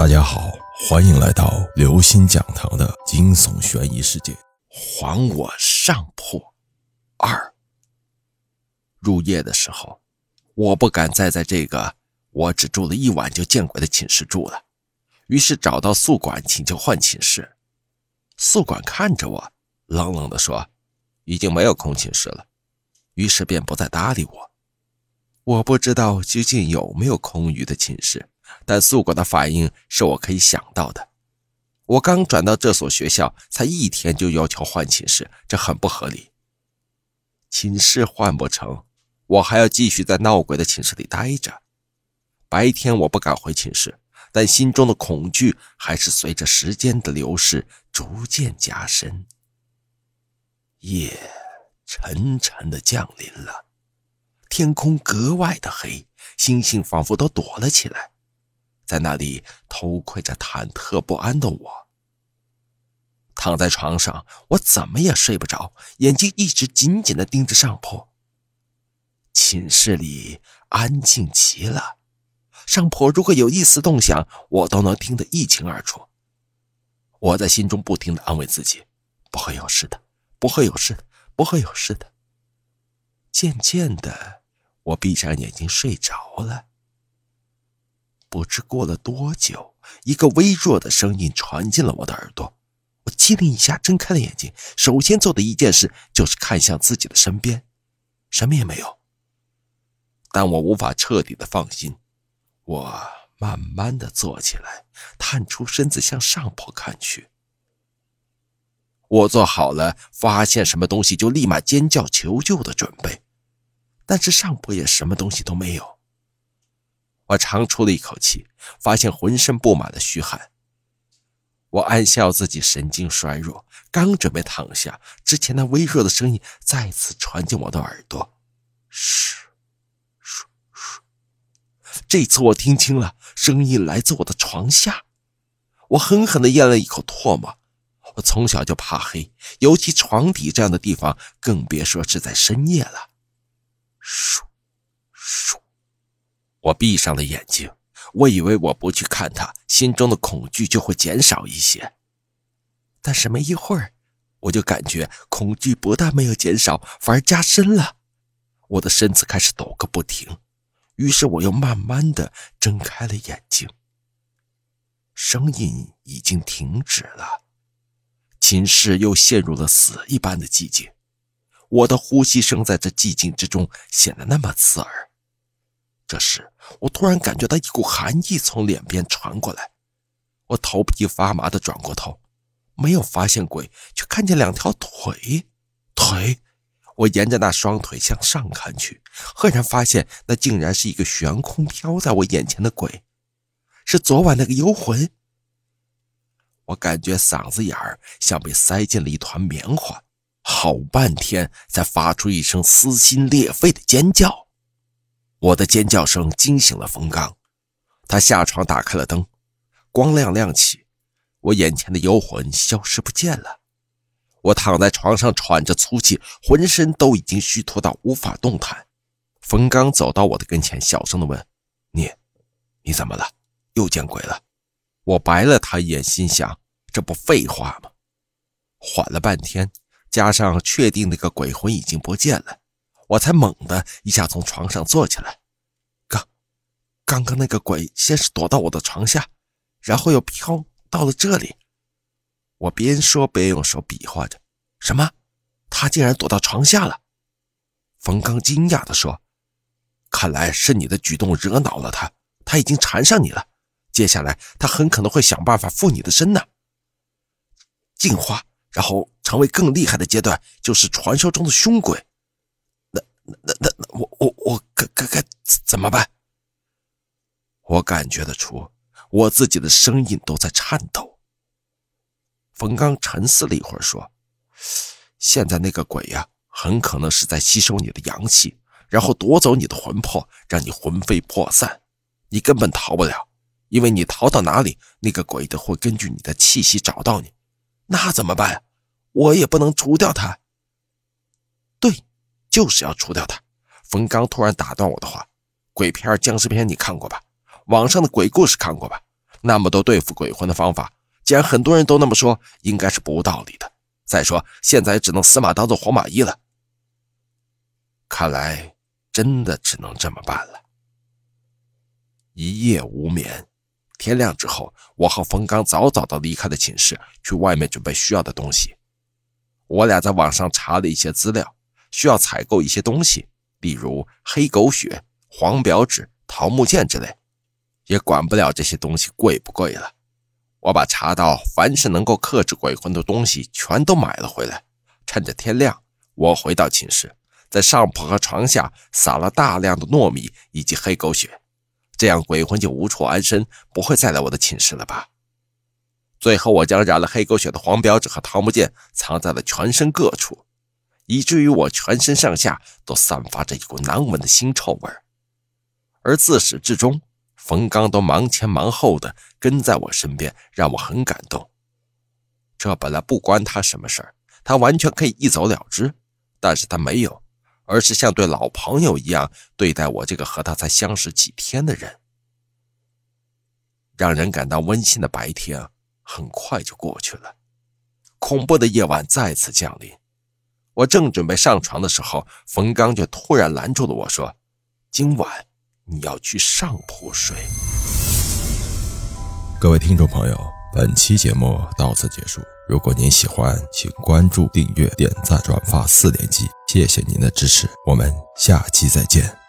大家好，欢迎来到刘星讲堂的惊悚悬疑世界。还我上铺二。入夜的时候，我不敢再在这个我只住了一晚就见鬼的寝室住了，于是找到宿管请求换寝室。宿管看着我，冷冷地说：“已经没有空寝室了。”于是便不再搭理我。我不知道究竟有没有空余的寝室。但宿管的反应是我可以想到的。我刚转到这所学校，才一天就要求换寝室，这很不合理。寝室换不成，我还要继续在闹鬼的寝室里待着。白天我不敢回寝室，但心中的恐惧还是随着时间的流逝逐渐加深。夜沉沉的降临了，天空格外的黑，星星仿佛都躲了起来。在那里偷窥着忐忑不安的我，躺在床上，我怎么也睡不着，眼睛一直紧紧的盯着上铺。寝室里安静极了，上铺如果有一丝动响，我都能听得一清二楚。我在心中不停的安慰自己，不会有事的，不会有事的，不会有事的。渐渐的，我闭上眼睛睡着了。不知过了多久，一个微弱的声音传进了我的耳朵。我机灵一下睁开了眼睛，首先做的一件事就是看向自己的身边，什么也没有。但我无法彻底的放心，我慢慢的坐起来，探出身子向上铺看去。我做好了发现什么东西就立马尖叫求救的准备，但是上铺也什么东西都没有。我长出了一口气，发现浑身布满了虚汗。我暗笑自己神经衰弱，刚准备躺下，之前那微弱的声音再次传进我的耳朵：“嘘，嘘，嘘。”这次我听清了，声音来自我的床下。我狠狠地咽了一口唾沫。我从小就怕黑，尤其床底这样的地方，更别说是在深夜了。嘘，嘘。我闭上了眼睛，我以为我不去看他，心中的恐惧就会减少一些。但是没一会儿，我就感觉恐惧不但没有减少，反而加深了。我的身子开始抖个不停，于是我又慢慢的睁开了眼睛。声音已经停止了，寝室又陷入了死一般的寂静。我的呼吸声在这寂静之中显得那么刺耳。这时，我突然感觉到一股寒意从脸边传过来，我头皮发麻的转过头，没有发现鬼，却看见两条腿。腿，我沿着那双腿向上看去，赫然发现那竟然是一个悬空飘在我眼前的鬼，是昨晚那个幽魂。我感觉嗓子眼儿像被塞进了一团棉花，好半天才发出一声撕心裂肺的尖叫。我的尖叫声惊醒了冯刚，他下床打开了灯，光亮亮起，我眼前的幽魂消失不见了。我躺在床上喘着粗气，浑身都已经虚脱到无法动弹。冯刚走到我的跟前，小声的问：“你，你怎么了？又见鬼了？”我白了他一眼，心想：这不废话吗？缓了半天，加上确定那个鬼魂已经不见了。我才猛地一下从床上坐起来，刚，刚刚那个鬼先是躲到我的床下，然后又飘到了这里。我边说边用手比划着，什么？他竟然躲到床下了？冯刚惊讶地说：“看来是你的举动惹恼了他，他已经缠上你了。接下来他很可能会想办法附你的身呢。进化，然后成为更厉害的阶段，就是传说中的凶鬼。”那那那我我我该该该怎么办？我感觉得出，我自己的声音都在颤抖。冯刚沉思了一会儿，说：“现在那个鬼呀，很可能是在吸收你的阳气，然后夺走你的魂魄，让你魂飞魄散。你根本逃不了，因为你逃到哪里，那个鬼都会根据你的气息找到你。那怎么办？我也不能除掉他。”就是要除掉他。冯刚突然打断我的话：“鬼片、僵尸片你看过吧？网上的鬼故事看过吧？那么多对付鬼魂的方法，既然很多人都那么说，应该是不无道理的。再说，现在只能死马当做活马医了。看来真的只能这么办了。一夜无眠，天亮之后，我和冯刚早早的离开了寝室，去外面准备需要的东西。我俩在网上查了一些资料，需要采购一些东西，例如黑狗血、黄表纸、桃木剑之类。也管不了这些东西贵不贵了。我把查到凡是能够克制鬼魂的东西全都买了回来。趁着天亮，我回到寝室，在上铺和床下撒了大量的糯米以及黑狗血，这样鬼魂就无处安身，不会再来我的寝室了吧？最后，我将染了黑狗血的黄表纸和桃木剑藏在了全身各处，以至于我全身上下都散发着一股难闻的腥臭味而自始至终。冯刚都忙前忙后的跟在我身边，让我很感动。这本来不关他什么事儿，他完全可以一走了之，但是他没有，而是像对老朋友一样对待我这个和他才相识几天的人。让人感到温馨的白天很快就过去了，恐怖的夜晚再次降临。我正准备上床的时候，冯刚就突然拦住了我说：“今晚。”你要去上铺睡。各位听众朋友，本期节目到此结束。如果您喜欢，请关注、订阅、点赞、转发四连击，谢谢您的支持，我们下期再见。